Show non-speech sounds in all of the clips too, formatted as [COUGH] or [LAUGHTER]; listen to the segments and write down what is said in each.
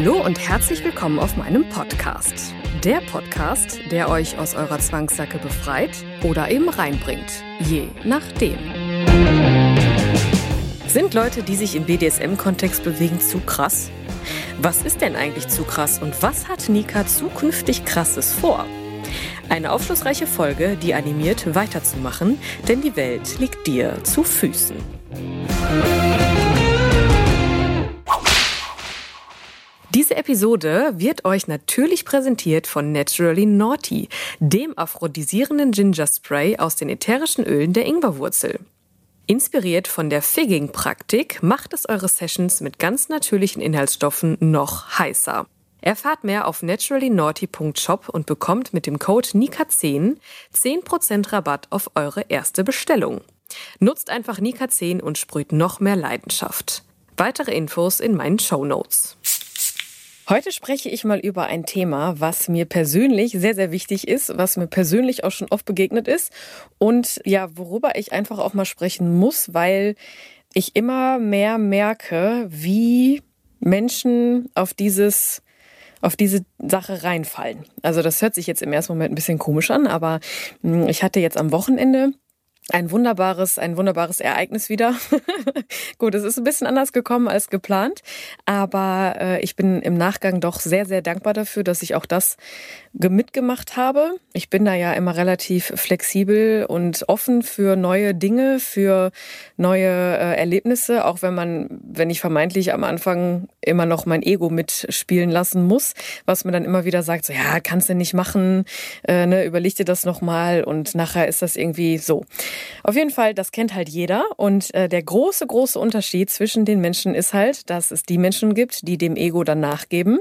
Hallo und herzlich willkommen auf meinem Podcast. Der Podcast, der euch aus eurer Zwangssacke befreit oder eben reinbringt. Je nachdem. Sind Leute, die sich im BDSM-Kontext bewegen, zu krass? Was ist denn eigentlich zu krass und was hat Nika zukünftig krasses vor? Eine aufschlussreiche Folge, die animiert weiterzumachen, denn die Welt liegt dir zu Füßen. Episode wird euch natürlich präsentiert von Naturally Naughty, dem aphrodisierenden Ginger Spray aus den ätherischen Ölen der Ingwerwurzel. Inspiriert von der Figging-Praktik macht es eure Sessions mit ganz natürlichen Inhaltsstoffen noch heißer. Erfahrt mehr auf naturallynaughty.shop und bekommt mit dem Code NIKA10 10% Rabatt auf eure erste Bestellung. Nutzt einfach NIKA10 und sprüht noch mehr Leidenschaft. Weitere Infos in meinen Show Notes. Heute spreche ich mal über ein Thema, was mir persönlich sehr, sehr wichtig ist, was mir persönlich auch schon oft begegnet ist und ja, worüber ich einfach auch mal sprechen muss, weil ich immer mehr merke, wie Menschen auf dieses auf diese Sache reinfallen. Also das hört sich jetzt im ersten Moment ein bisschen komisch an, aber hm, ich hatte jetzt am Wochenende ein wunderbares, ein wunderbares Ereignis wieder. [LAUGHS] Gut, es ist ein bisschen anders gekommen als geplant, aber äh, ich bin im Nachgang doch sehr, sehr dankbar dafür, dass ich auch das mitgemacht habe. Ich bin da ja immer relativ flexibel und offen für neue Dinge, für neue äh, Erlebnisse, auch wenn man, wenn ich vermeintlich am Anfang immer noch mein Ego mitspielen lassen muss, was mir dann immer wieder sagt, so ja, kannst du nicht machen, äh, ne, überleg dir das nochmal und nachher ist das irgendwie so. Auf jeden Fall, das kennt halt jeder und äh, der große, große Unterschied zwischen den Menschen ist halt, dass es die Menschen gibt, die dem Ego dann nachgeben,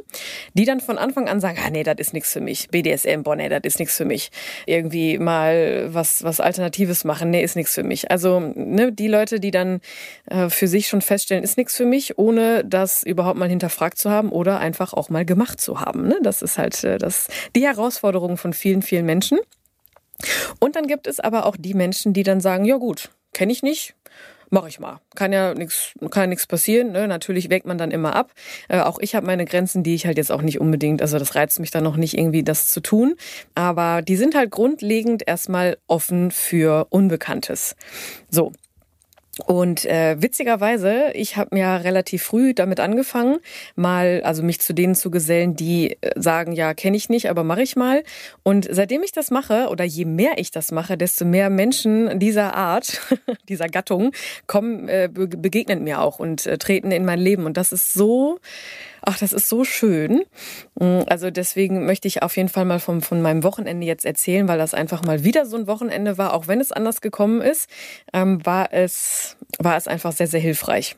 die dann von Anfang an sagen, ah nee, das ist nichts für mich BDSM, boah, nee, das ist nichts für mich. Irgendwie mal was, was Alternatives machen, nee, ist nichts für mich. Also ne, die Leute, die dann äh, für sich schon feststellen, ist nichts für mich, ohne das überhaupt mal hinterfragt zu haben oder einfach auch mal gemacht zu haben. Ne? Das ist halt äh, das, die Herausforderung von vielen, vielen Menschen. Und dann gibt es aber auch die Menschen, die dann sagen, ja gut, kenne ich nicht, mache ich mal. Kann ja nichts kann nichts passieren. Ne? Natürlich wägt man dann immer ab. Äh, auch ich habe meine Grenzen, die ich halt jetzt auch nicht unbedingt, also das reizt mich dann noch nicht irgendwie, das zu tun. Aber die sind halt grundlegend erstmal offen für Unbekanntes. So, und äh, witzigerweise, ich habe mir relativ früh damit angefangen, mal, also mich zu denen zu gesellen, die äh, sagen, ja, kenne ich nicht, aber mache ich mal. Und seitdem ich das mache, oder je mehr ich das mache, desto mehr Menschen dieser Art, [LAUGHS] dieser Gattung, kommen, äh, begegnen mir auch und äh, treten in mein Leben. Und das ist so Ach, das ist so schön. Mm, also deswegen möchte ich auf jeden Fall mal vom, von meinem Wochenende jetzt erzählen, weil das einfach mal wieder so ein Wochenende war, auch wenn es anders gekommen ist, ähm, war, es, war es einfach sehr, sehr hilfreich.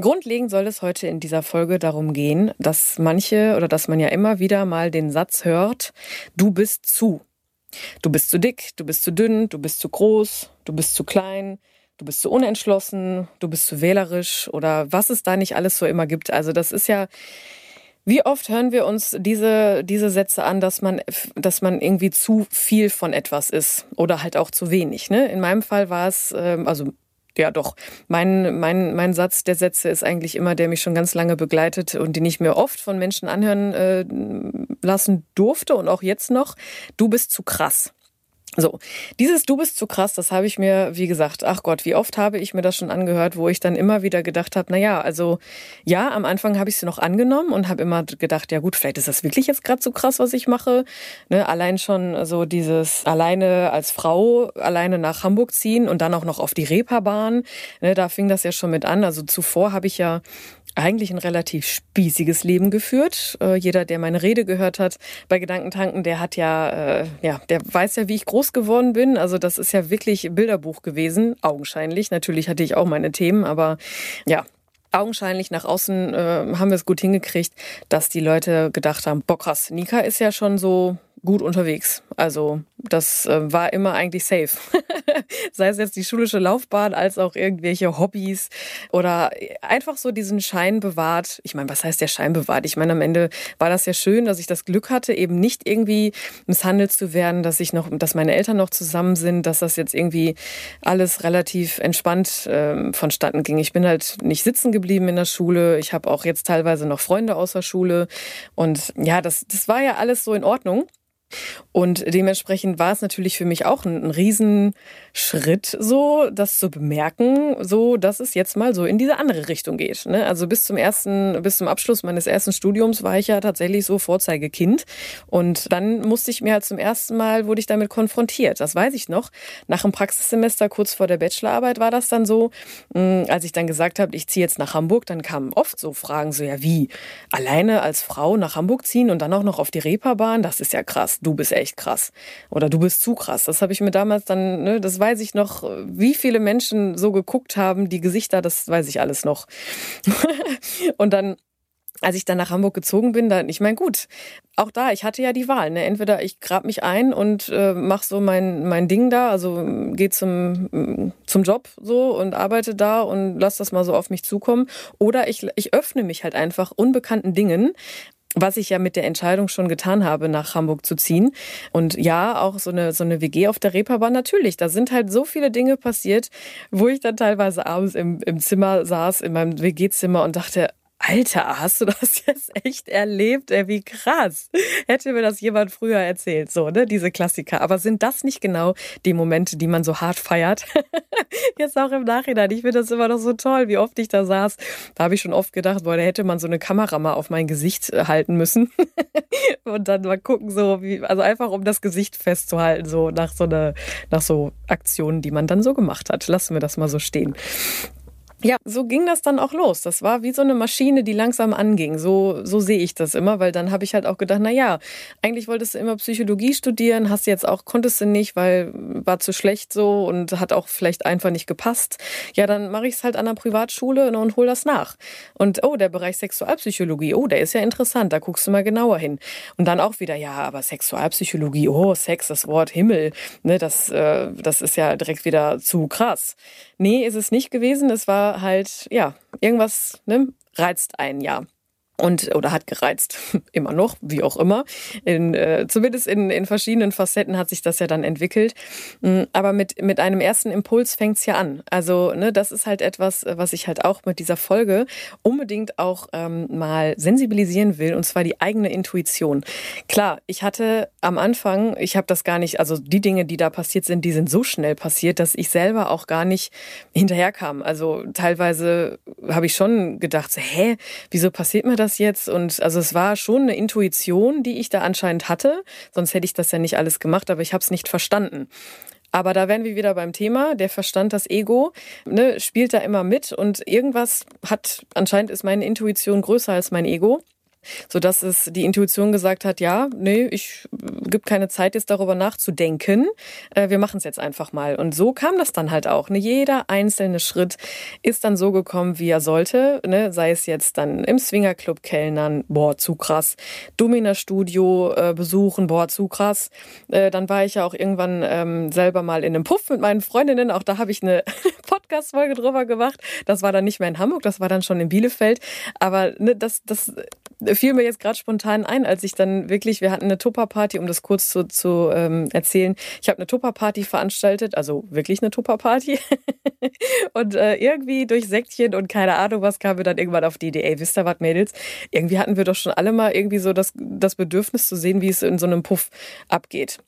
Grundlegend soll es heute in dieser Folge darum gehen, dass manche oder dass man ja immer wieder mal den Satz hört, du bist zu. Du bist zu dick, du bist zu dünn, du bist zu groß, du bist zu klein, du bist zu unentschlossen, du bist zu wählerisch oder was es da nicht alles so immer gibt. Also das ist ja, wie oft hören wir uns diese, diese Sätze an, dass man, dass man irgendwie zu viel von etwas ist oder halt auch zu wenig. Ne? In meinem Fall war es, ähm, also ja doch, mein, mein, mein Satz der Sätze ist eigentlich immer, der mich schon ganz lange begleitet und den ich mir oft von Menschen anhören äh, lassen durfte und auch jetzt noch, du bist zu krass. So, dieses Du bist zu krass, das habe ich mir, wie gesagt, ach Gott, wie oft habe ich mir das schon angehört, wo ich dann immer wieder gedacht habe, na ja, also ja, am Anfang habe ich sie noch angenommen und habe immer gedacht, ja gut, vielleicht ist das wirklich jetzt gerade so krass, was ich mache. Ne, allein schon so dieses alleine als Frau alleine nach Hamburg ziehen und dann auch noch auf die Reeperbahn, ne, da fing das ja schon mit an. Also zuvor habe ich ja eigentlich ein relativ spießiges Leben geführt. Äh, jeder, der meine Rede gehört hat bei Gedankentanken, der hat ja, äh, ja, der weiß ja, wie ich groß geworden bin. Also das ist ja wirklich Bilderbuch gewesen, augenscheinlich. Natürlich hatte ich auch meine Themen, aber ja, augenscheinlich nach außen äh, haben wir es gut hingekriegt, dass die Leute gedacht haben, boah krass, Nika ist ja schon so gut unterwegs. Also das äh, war immer eigentlich safe. [LAUGHS] Sei es jetzt die schulische Laufbahn, als auch irgendwelche Hobbys oder einfach so diesen Schein bewahrt. Ich meine, was heißt der Schein bewahrt? Ich meine, am Ende war das ja schön, dass ich das Glück hatte, eben nicht irgendwie misshandelt zu werden, dass ich noch, dass meine Eltern noch zusammen sind, dass das jetzt irgendwie alles relativ entspannt äh, vonstatten ging. Ich bin halt nicht sitzen geblieben in der Schule. Ich habe auch jetzt teilweise noch Freunde aus der Schule und ja, das, das war ja alles so in Ordnung. Und dementsprechend war es natürlich für mich auch ein, ein Riesenschritt, so das zu bemerken, so dass es jetzt mal so in diese andere Richtung geht. Ne? Also bis zum ersten, bis zum Abschluss meines ersten Studiums war ich ja tatsächlich so Vorzeigekind. Und dann musste ich mir halt zum ersten Mal, wurde ich damit konfrontiert. Das weiß ich noch. Nach dem Praxissemester, kurz vor der Bachelorarbeit, war das dann so, hm, als ich dann gesagt habe, ich ziehe jetzt nach Hamburg, dann kamen oft so Fragen, so ja, wie? Alleine als Frau nach Hamburg ziehen und dann auch noch auf die Reeperbahn, das ist ja krass du bist echt krass oder du bist zu krass. Das habe ich mir damals dann, ne, das weiß ich noch, wie viele Menschen so geguckt haben, die Gesichter, das weiß ich alles noch. [LAUGHS] und dann als ich dann nach Hamburg gezogen bin, dann, ich meine, gut, auch da, ich hatte ja die Wahl. Ne? Entweder ich grab mich ein und äh, mache so mein, mein Ding da, also gehe zum, zum Job so und arbeite da und lass das mal so auf mich zukommen. Oder ich, ich öffne mich halt einfach unbekannten Dingen, was ich ja mit der Entscheidung schon getan habe, nach Hamburg zu ziehen. Und ja, auch so eine, so eine WG auf der Reeperbahn, natürlich. Da sind halt so viele Dinge passiert, wo ich dann teilweise abends im, im Zimmer saß, in meinem WG-Zimmer und dachte, Alter, hast du das [LAUGHS] jetzt echt erlebt? Ey, wie krass. Hätte mir das jemand früher erzählt, so, ne? Diese Klassiker. Aber sind das nicht genau die Momente, die man so hart feiert? [LAUGHS] jetzt auch im Nachhinein. Ich finde das immer noch so toll, wie oft ich da saß. Da habe ich schon oft gedacht, boah, da hätte man so eine Kamera mal auf mein Gesicht äh, halten müssen. [LAUGHS] Und dann mal gucken, so, wie, also einfach um das Gesicht festzuhalten, so nach so einer, nach so Aktionen, die man dann so gemacht hat. Lassen wir das mal so stehen. Ja, so ging das dann auch los. Das war wie so eine Maschine, die langsam anging. So, so sehe ich das immer, weil dann habe ich halt auch gedacht, na ja, eigentlich wolltest du immer Psychologie studieren, hast jetzt auch, konntest du nicht, weil war zu schlecht so und hat auch vielleicht einfach nicht gepasst. Ja, dann mache ich es halt an der Privatschule und hol das nach. Und oh, der Bereich Sexualpsychologie, oh, der ist ja interessant, da guckst du mal genauer hin. Und dann auch wieder, ja, aber Sexualpsychologie, oh, Sex, das Wort Himmel, ne, das, äh, das ist ja direkt wieder zu krass. Nee, ist es nicht gewesen. Es war halt, ja, irgendwas ne, reizt einen ja und oder hat gereizt. [LAUGHS] Immer noch wie auch immer. In, äh, zumindest in, in verschiedenen Facetten hat sich das ja dann entwickelt. Mm, aber mit mit einem ersten Impuls fängt's ja an. Also ne das ist halt etwas was ich halt auch mit dieser Folge unbedingt auch ähm, mal sensibilisieren will und zwar die eigene Intuition. Klar ich hatte am Anfang ich habe das gar nicht also die Dinge die da passiert sind die sind so schnell passiert dass ich selber auch gar nicht hinterherkam. Also teilweise habe ich schon gedacht so, hä? Wieso passiert mir das das jetzt? Und also es war schon eine Intuition, die ich da anscheinend hatte. Sonst hätte ich das ja nicht alles gemacht, aber ich habe es nicht verstanden. Aber da wären wir wieder beim Thema. Der Verstand, das Ego, ne, spielt da immer mit und irgendwas hat, anscheinend ist meine Intuition größer als mein Ego so dass es die Intuition gesagt hat, ja, nee, ich gibt keine Zeit jetzt darüber nachzudenken. Äh, wir machen es jetzt einfach mal. Und so kam das dann halt auch. Ne? Jeder einzelne Schritt ist dann so gekommen, wie er sollte. Ne? Sei es jetzt dann im Swingerclub kellnern, boah, zu krass. Domina Studio äh, besuchen, boah, zu krass. Äh, dann war ich ja auch irgendwann ähm, selber mal in einem Puff mit meinen Freundinnen. Auch da habe ich eine [LAUGHS] Podcast-Folge drüber gemacht. Das war dann nicht mehr in Hamburg, das war dann schon in Bielefeld. Aber ne, das, das fiel mir jetzt gerade spontan ein, als ich dann wirklich, wir hatten eine Tupperparty, um das kurz zu, zu ähm, erzählen. Ich habe eine Tupperparty veranstaltet, also wirklich eine Tupperparty. [LAUGHS] und äh, irgendwie durch Säckchen und keine Ahnung was kam wir dann irgendwann auf die Idee, ey, wisst ihr was, Mädels? Irgendwie hatten wir doch schon alle mal irgendwie so das, das Bedürfnis zu sehen, wie es in so einem Puff abgeht.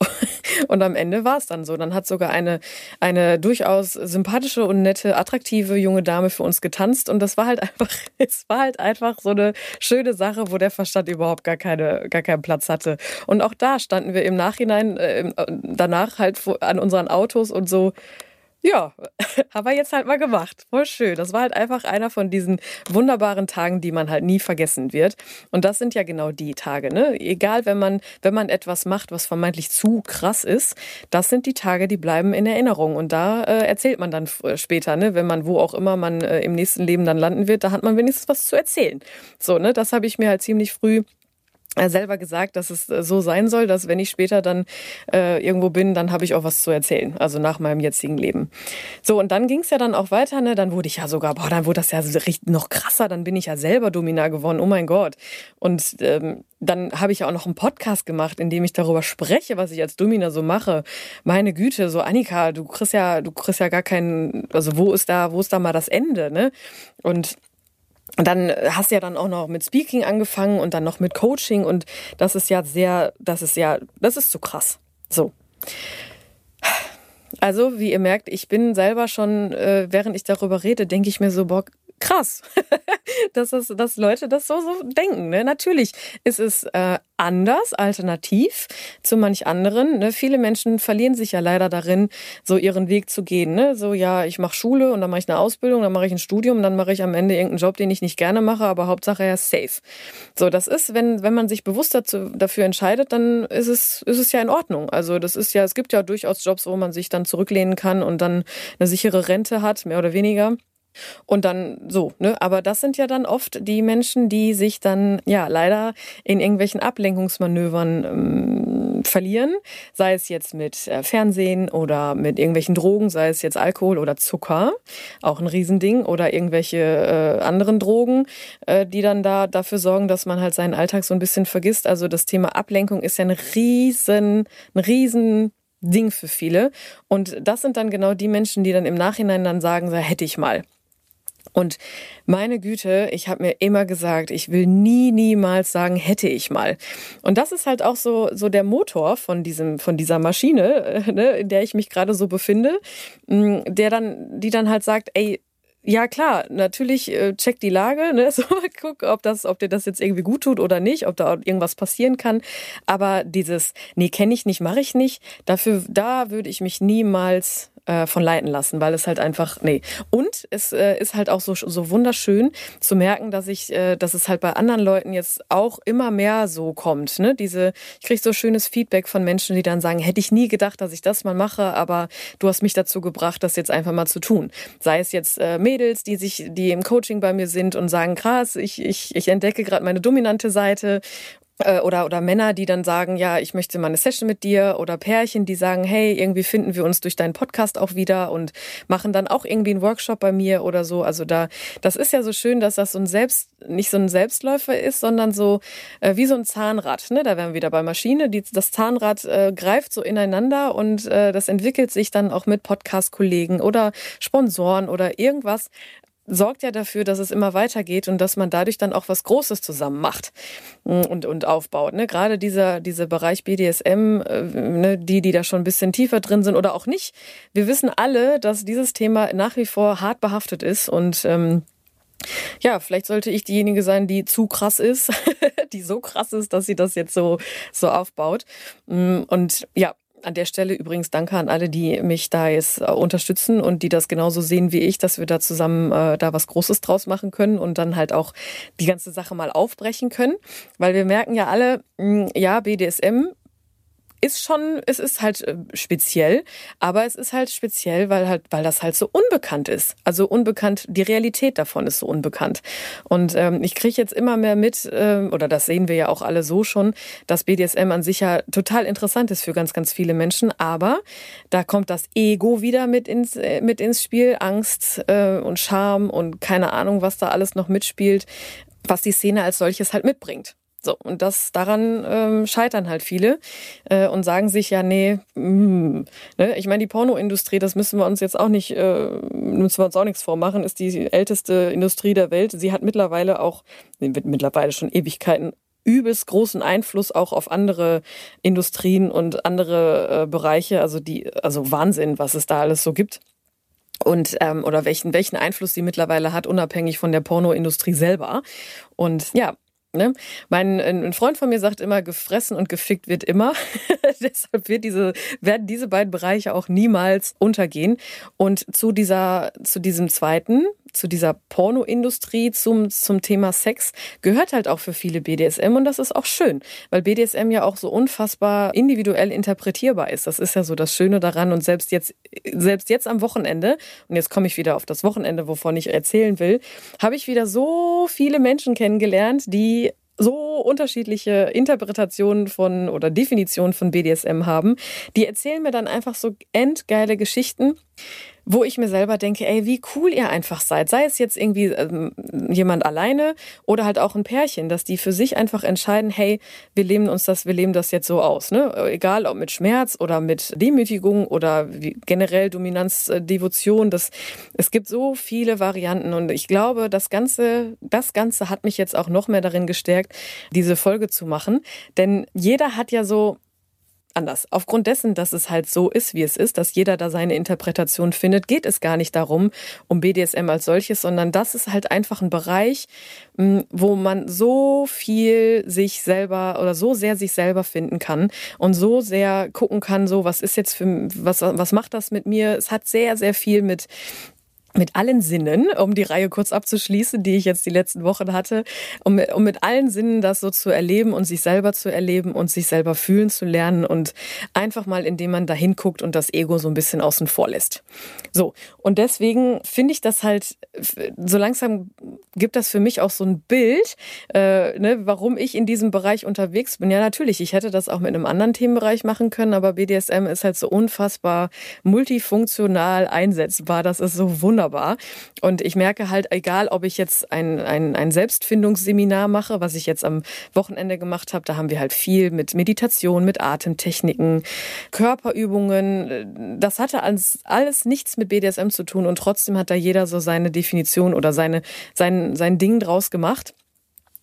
[LAUGHS] Und am Ende war es dann so. Dann hat sogar eine, eine durchaus sympathische und nette, attraktive junge Dame für uns getanzt. Und das war halt einfach, [LAUGHS] es war halt einfach so eine schöne Sache, wo der Verstand überhaupt gar, keine, gar keinen Platz hatte. Und auch da standen wir im Nachhinein, äh, danach halt an unseren Autos und so, ja, [LAUGHS] aber jetzt halt mal gemacht. Voll schön. Das war halt einfach einer von diesen wunderbaren Tagen, die man halt nie vergessen wird. Und das sind ja genau die Tage, ne? Egal, wenn man, wenn man etwas macht, was vermeintlich zu krass ist, das sind die Tage, die bleiben in Erinnerung. Und da äh, erzählt man dann äh, später, ne? Wenn man wo auch immer man äh, im nächsten Leben dann landen wird, da hat man wenigstens was zu erzählen. So, ne? Das habe ich mir halt ziemlich früh selber gesagt, dass es äh, so sein soll, dass wenn ich später dann äh, irgendwo bin, dann habe ich auch was zu erzählen, also nach meinem jetzigen Leben. So, und dann ging es ja dann auch weiter, ne? Dann wurde ich ja sogar, boah, dann wurde das ja noch krasser, dann bin ich ja selber Dominar geworden, oh mein Gott. Und ähm, dann habe ich ja auch noch einen Podcast gemacht, in dem ich darüber spreche, was ich als Domina so mache. Meine Güte, so Annika, du kriegst ja, du kriegst ja gar keinen, also wo ist da, wo ist da mal das Ende, ne? Und und dann hast du ja dann auch noch mit Speaking angefangen und dann noch mit Coaching und das ist ja sehr, das ist ja, das ist zu krass. So. Also, wie ihr merkt, ich bin selber schon, äh, während ich darüber rede, denke ich mir so, boah, krass, [LAUGHS] dass, das, dass Leute das so, so denken. Ne? Natürlich ist es äh, anders, alternativ zu manch anderen. Ne? Viele Menschen verlieren sich ja leider darin, so ihren Weg zu gehen. Ne? So, ja, ich mache Schule und dann mache ich eine Ausbildung, dann mache ich ein Studium, dann mache ich am Ende irgendeinen Job, den ich nicht gerne mache, aber Hauptsache er ist safe. So, das ist, wenn, wenn man sich bewusst dazu, dafür entscheidet, dann ist es, ist es ja in Ordnung. Also das ist ja, es gibt ja durchaus Jobs, wo man sich dann zurücklehnen kann und dann eine sichere Rente hat, mehr oder weniger. Und dann so, ne? Aber das sind ja dann oft die Menschen, die sich dann ja leider in irgendwelchen Ablenkungsmanövern ähm, verlieren, sei es jetzt mit äh, Fernsehen oder mit irgendwelchen Drogen, sei es jetzt Alkohol oder Zucker, auch ein Riesending, oder irgendwelche äh, anderen Drogen, äh, die dann da dafür sorgen, dass man halt seinen Alltag so ein bisschen vergisst. Also das Thema Ablenkung ist ja ein riesen, ein riesen Ding für viele. Und das sind dann genau die Menschen, die dann im Nachhinein dann sagen, hätte ich mal. Und meine Güte, ich habe mir immer gesagt, ich will nie, niemals sagen, hätte ich mal. Und das ist halt auch so, so der Motor von diesem, von dieser Maschine, äh, ne, in der ich mich gerade so befinde, mm, der dann, die dann halt sagt, ey, ja klar, natürlich äh, check die Lage, ne? [LAUGHS] so guck, ob das, ob dir das jetzt irgendwie gut tut oder nicht, ob da irgendwas passieren kann. Aber dieses, nee, kenne ich nicht, mache ich nicht, dafür, da würde ich mich niemals äh, von leiten lassen, weil es halt einfach, nee. Und es äh, ist halt auch so, so wunderschön zu merken, dass ich, äh, dass es halt bei anderen Leuten jetzt auch immer mehr so kommt. Ne? Diese, ich kriege so schönes Feedback von Menschen, die dann sagen, hätte ich nie gedacht, dass ich das mal mache, aber du hast mich dazu gebracht, das jetzt einfach mal zu tun. Sei es jetzt äh, Mädels, die sich, die im Coaching bei mir sind und sagen, krass, ich, ich, ich entdecke gerade meine dominante Seite oder, oder Männer, die dann sagen, ja, ich möchte mal eine Session mit dir oder Pärchen, die sagen, hey, irgendwie finden wir uns durch deinen Podcast auch wieder und machen dann auch irgendwie einen Workshop bei mir oder so. Also da, das ist ja so schön, dass das so ein Selbst, nicht so ein Selbstläufer ist, sondern so äh, wie so ein Zahnrad. Ne? Da wären wir wieder bei Maschine. Die, das Zahnrad äh, greift so ineinander und äh, das entwickelt sich dann auch mit Podcast-Kollegen oder Sponsoren oder irgendwas, sorgt ja dafür, dass es immer weitergeht und dass man dadurch dann auch was Großes zusammen macht mm, und, und aufbaut. Ne? Gerade dieser, dieser Bereich BDSM, äh, ne, die, die da schon ein bisschen tiefer drin sind oder auch nicht. Wir wissen alle, dass dieses Thema nach wie vor hart behaftet ist und ähm, ja, vielleicht sollte ich diejenige sein, die zu krass ist, [LAUGHS] die so krass ist, dass sie das jetzt so, so aufbaut. Mm, und ja, an der Stelle übrigens danke an alle, die mich da jetzt äh, unterstützen und die das genauso sehen wie ich, dass wir da zusammen äh, da was Großes draus machen können und dann halt auch die ganze Sache mal aufbrechen können. Weil wir merken ja alle, mh, hm, ja, BDSM ist schon, es ist halt äh, speziell, aber es ist halt speziell, weil halt, weil das halt so unbekannt ist. Also unbekannt, die Realität davon ist so unbekannt. Und ähm, ich kriege jetzt immer mehr mit, äh, oder das sehen wir ja auch alle so schon, dass BDSM an sich ja total interessant ist für ganz, ganz viele Menschen. Aber da kommt das Ego wieder mit ins, äh, mit ins Spiel, Angst äh, und Scham und keine Ahnung, was da alles noch mitspielt, was die Szene als solches halt mitbringt. So, und das daran ähm, scheitern halt viele äh, und sagen sich ja, nee, mm, ne? ich meine, die Pornoindustrie, das müssen wir uns jetzt auch nicht, äh, müssen wir uns auch nichts vormachen, ist die älteste Industrie der Welt. Sie hat mittlerweile auch, wird mittlerweile schon Ewigkeiten übelst großen Einfluss auch auf andere Industrien und andere äh, Bereiche. Also die, also Wahnsinn, was es da alles so gibt und ähm, oder welchen welchen Einfluss sie mittlerweile hat, unabhängig von der Pornoindustrie selber. Und ja, Ne? Mein ein Freund von mir sagt immer, gefressen und gefickt wird immer. [LAUGHS] Deshalb wird diese, werden diese beiden Bereiche auch niemals untergehen. Und zu dieser, zu diesem zweiten, zu dieser Pornoindustrie, zum, zum Thema Sex, gehört halt auch für viele BDSM und das ist auch schön, weil BDSM ja auch so unfassbar individuell interpretierbar ist. Das ist ja so das Schöne daran und selbst jetzt, selbst jetzt am Wochenende, und jetzt komme ich wieder auf das Wochenende, wovon ich erzählen will, habe ich wieder so viele Menschen kennengelernt, die so unterschiedliche Interpretationen von oder Definitionen von BDSM haben, die erzählen mir dann einfach so endgeile Geschichten wo ich mir selber denke, ey, wie cool ihr einfach seid. Sei es jetzt irgendwie ähm, jemand alleine oder halt auch ein Pärchen, dass die für sich einfach entscheiden, hey, wir leben uns das, wir leben das jetzt so aus. Ne? Egal ob mit Schmerz oder mit Demütigung oder generell Dominanz, äh, Devotion. Das, es gibt so viele Varianten und ich glaube, das Ganze, das Ganze hat mich jetzt auch noch mehr darin gestärkt, diese Folge zu machen. Denn jeder hat ja so anders. Aufgrund dessen, dass es halt so ist, wie es ist, dass jeder da seine Interpretation findet, geht es gar nicht darum, um BDSM als solches, sondern das ist halt einfach ein Bereich, hm, wo man so viel sich selber oder so sehr sich selber finden kann und so sehr gucken kann, so was ist jetzt für, was, was macht das mit mir? Es hat sehr, sehr viel mit mit allen Sinnen, um die Reihe kurz abzuschließen, die ich jetzt die letzten Wochen hatte, um, um mit allen Sinnen das so zu erleben und sich selber zu erleben und sich selber fühlen zu lernen und einfach mal, indem man da hinguckt und das Ego so ein bisschen außen vor lässt. So, und deswegen finde ich das halt, so langsam gibt das für mich auch so ein Bild, äh, ne, warum ich in diesem Bereich unterwegs bin. Ja, natürlich, ich hätte das auch mit einem anderen Themenbereich machen können, aber BDSM ist halt so unfassbar multifunktional einsetzbar. Das ist so wunderbar wunderbar. Und ich merke halt, egal ob ich jetzt ein, ein, ein Selbstfindungsseminar mache, was ich jetzt am Wochenende gemacht habe, da haben wir halt viel mit Meditation, mit Atemtechniken, Körperübungen. Das hatte alles, alles nichts mit BDSM zu tun und trotzdem hat da jeder so seine Definition oder seine, sein, sein Ding draus gemacht.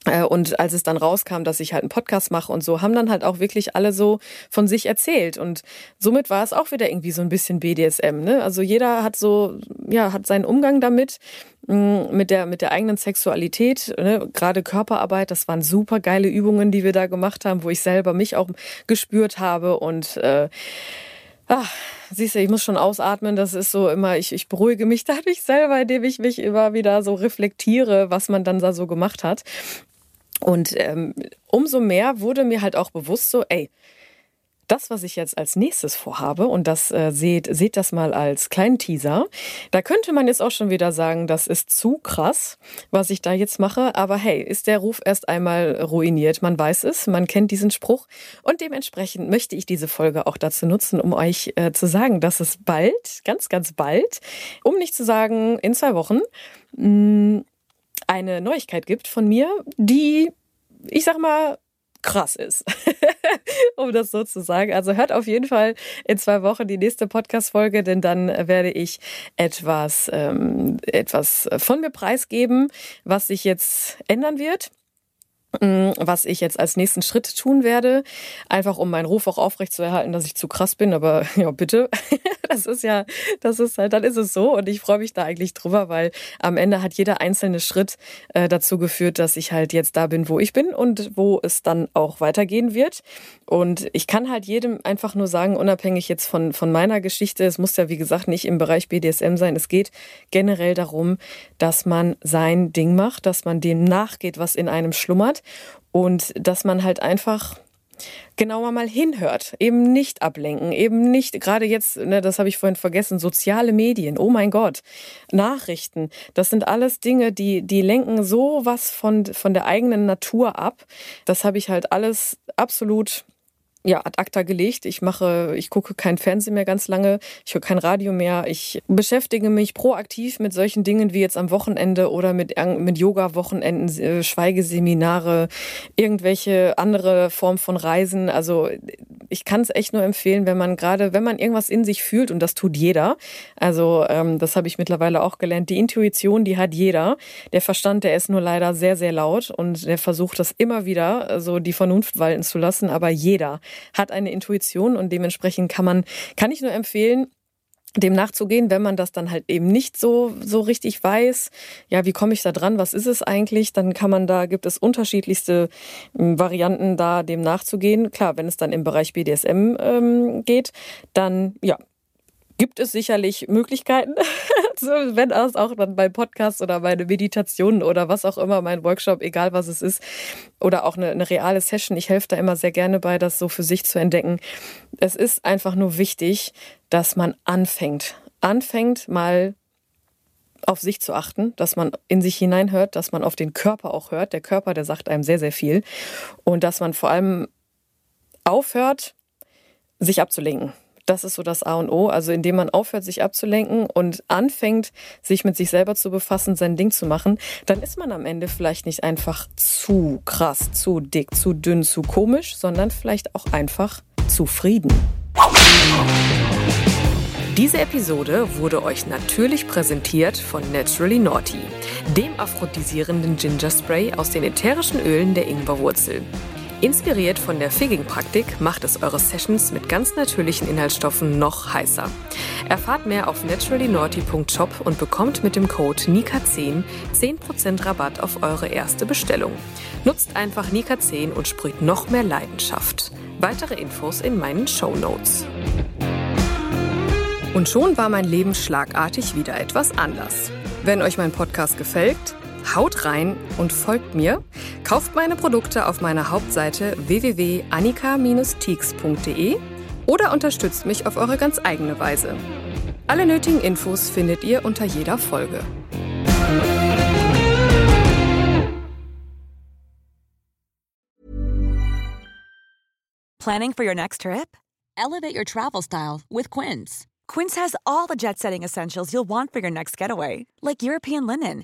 Äh, und als es dann rauskam, dass ich halt einen Podcast mache und so, haben dann halt auch wirklich alle so von sich erzählt. Und somit war es auch wieder irgendwie so ein bisschen BDSM. Ne? Also jeder hat so, ja, hat seinen Umgang damit, mm, mit der, mit der eigenen Sexualität, ne? gerade Körperarbeit, das waren super geile Übungen, die wir da gemacht haben, wo ich selber mich auch gespürt habe und äh, Ach, siehst du, ich muss schon ausatmen. Das ist so immer, ich, ich beruhige mich [LAUGHS] dadurch selber, indem ich mich immer wieder so reflektiere, was man dann da so gemacht hat. Und ähm, umso mehr wurde mir halt auch bewusst so, ey, das, was ich jetzt als nächstes vorhabe, und das äh, seht, seht das mal als kleinen Teaser, da könnte man jetzt auch schon wieder sagen, das ist zu krass, was ich da jetzt mache. Aber hey, ist der Ruf erst einmal ruiniert. Man weiß es, man kennt diesen Spruch. Und dementsprechend möchte ich diese Folge auch dazu nutzen, um euch äh, zu sagen, dass es bald, ganz, ganz bald, um nicht zu sagen in zwei Wochen, mh, mm, eine Neuigkeit gibt von mir, die, ich sag mal, krass ist, [LAUGHS] um das so zu sagen. Also hört auf jeden Fall in zwei Wochen die nächste Podcast-Folge, denn dann werde ich etwas, ähm, etwas von mir preisgeben, was sich jetzt ändern wird. Mm, was ich jetzt als nächsten Schritt tun werde, einfach um meinen Ruf auch aufrecht zu erhalten, dass ich zu krass bin, aber [LAUGHS] ja, bitte. [LAUGHS] Das ist ja, das ist halt, dann ist es so und ich freue mich da eigentlich drüber, weil am Ende hat jeder einzelne Schritt äh, dazu geführt, dass ich halt jetzt da bin, wo ich bin und wo es dann auch weitergehen wird. Und ich kann halt jedem einfach nur sagen, unabhängig jetzt von, von meiner Geschichte, es muss ja wie gesagt nicht im Bereich BDSM sein, es geht generell darum, dass man sein Ding macht, dass man dem nachgeht, was in einem schlummert und dass man halt einfach genauer mal hinhört, eben nicht ablenken, eben nicht, gerade jetzt, ne, das habe ich vorhin vergessen, soziale Medien, oh mein Gott, Nachrichten, das sind alles Dinge, die, die lenken so was von, von der eigenen Natur ab. Das habe ich halt alles absolut ja, ad acta gelegt. Ich mache, ich gucke kein Fernsehen mehr ganz lange, ich höre kein Radio mehr. Ich beschäftige mich proaktiv mit solchen Dingen wie jetzt am Wochenende oder mit, mit Yoga-Wochenenden, äh, Schweigeseminare, irgendwelche andere Form von Reisen. Also ich kann es echt nur empfehlen, wenn man gerade, wenn man irgendwas in sich fühlt, und das tut jeder. Also ähm, das habe ich mittlerweile auch gelernt. Die Intuition, die hat jeder. Der Verstand, der ist nur leider sehr, sehr laut und der versucht das immer wieder, so die Vernunft walten zu lassen. Aber jeder hat eine Intuition und dementsprechend kann man, kann ich nur empfehlen, dem nachzugehen, wenn man das dann halt eben nicht so, so richtig weiß. Ja, wie komme ich da dran? Was ist es eigentlich? Dann kann man da, gibt es unterschiedlichste hm, Varianten da, dem nachzugehen. Klar, wenn es dann im Bereich BDSM ähm, geht, dann, ja, gibt es sicherlich Möglichkeiten, [LAUGHS] wenn das auch dann bei Podcasts oder bei Meditationen oder was auch immer, mein Workshop, egal was es ist, oder auch eine, eine reale Session. Ich helfe da immer sehr gerne bei, das so für sich zu entdecken. Es ist einfach nur wichtig, dass man anfängt. Anfängt mal auf sich zu achten, dass man in sich hineinhört, dass man auf den Körper auch hört. Der Körper, der sagt einem sehr, sehr viel. Und dass man vor allem aufhört, sich abzulenken. Das ist so das A und O. Also indem man aufhört, sich abzulenken und anfängt, sich mit sich selber zu befassen, sein Ding zu machen, dann ist man am Ende vielleicht nicht einfach zu krass, zu dick, zu dünn, zu komisch, sondern vielleicht auch einfach zufrieden. Diese Episode wurde euch natürlich präsentiert von Naturally Naughty, dem aphrodisierenden Ginger Spray aus den ätherischen Ölen der Ingwerwurzel. Inspiriert von der Figging-Praktik macht es eure Sessions mit ganz natürlichen Inhaltsstoffen noch heißer. Erfahrt mehr auf naturallynaughty.shop und bekommt mit dem Code NIKA10 10% Rabatt auf eure erste Bestellung. Nutzt einfach NIKA10 und sprüht noch mehr Leidenschaft. Weitere Infos in meinen Show Notes. Und schon war mein Leben schlagartig wieder etwas anders. Wenn euch mein Podcast gefällt, haut rein und folgt mir. Kauft meine Produkte auf meiner Hauptseite www.annika-teaks.de oder unterstützt mich auf eure ganz eigene Weise. Alle nötigen Infos findet ihr unter jeder Folge. Planning for your next trip? Elevate your travel style with Quince. Quince has all the jet setting essentials you'll want for your next getaway, like European linen,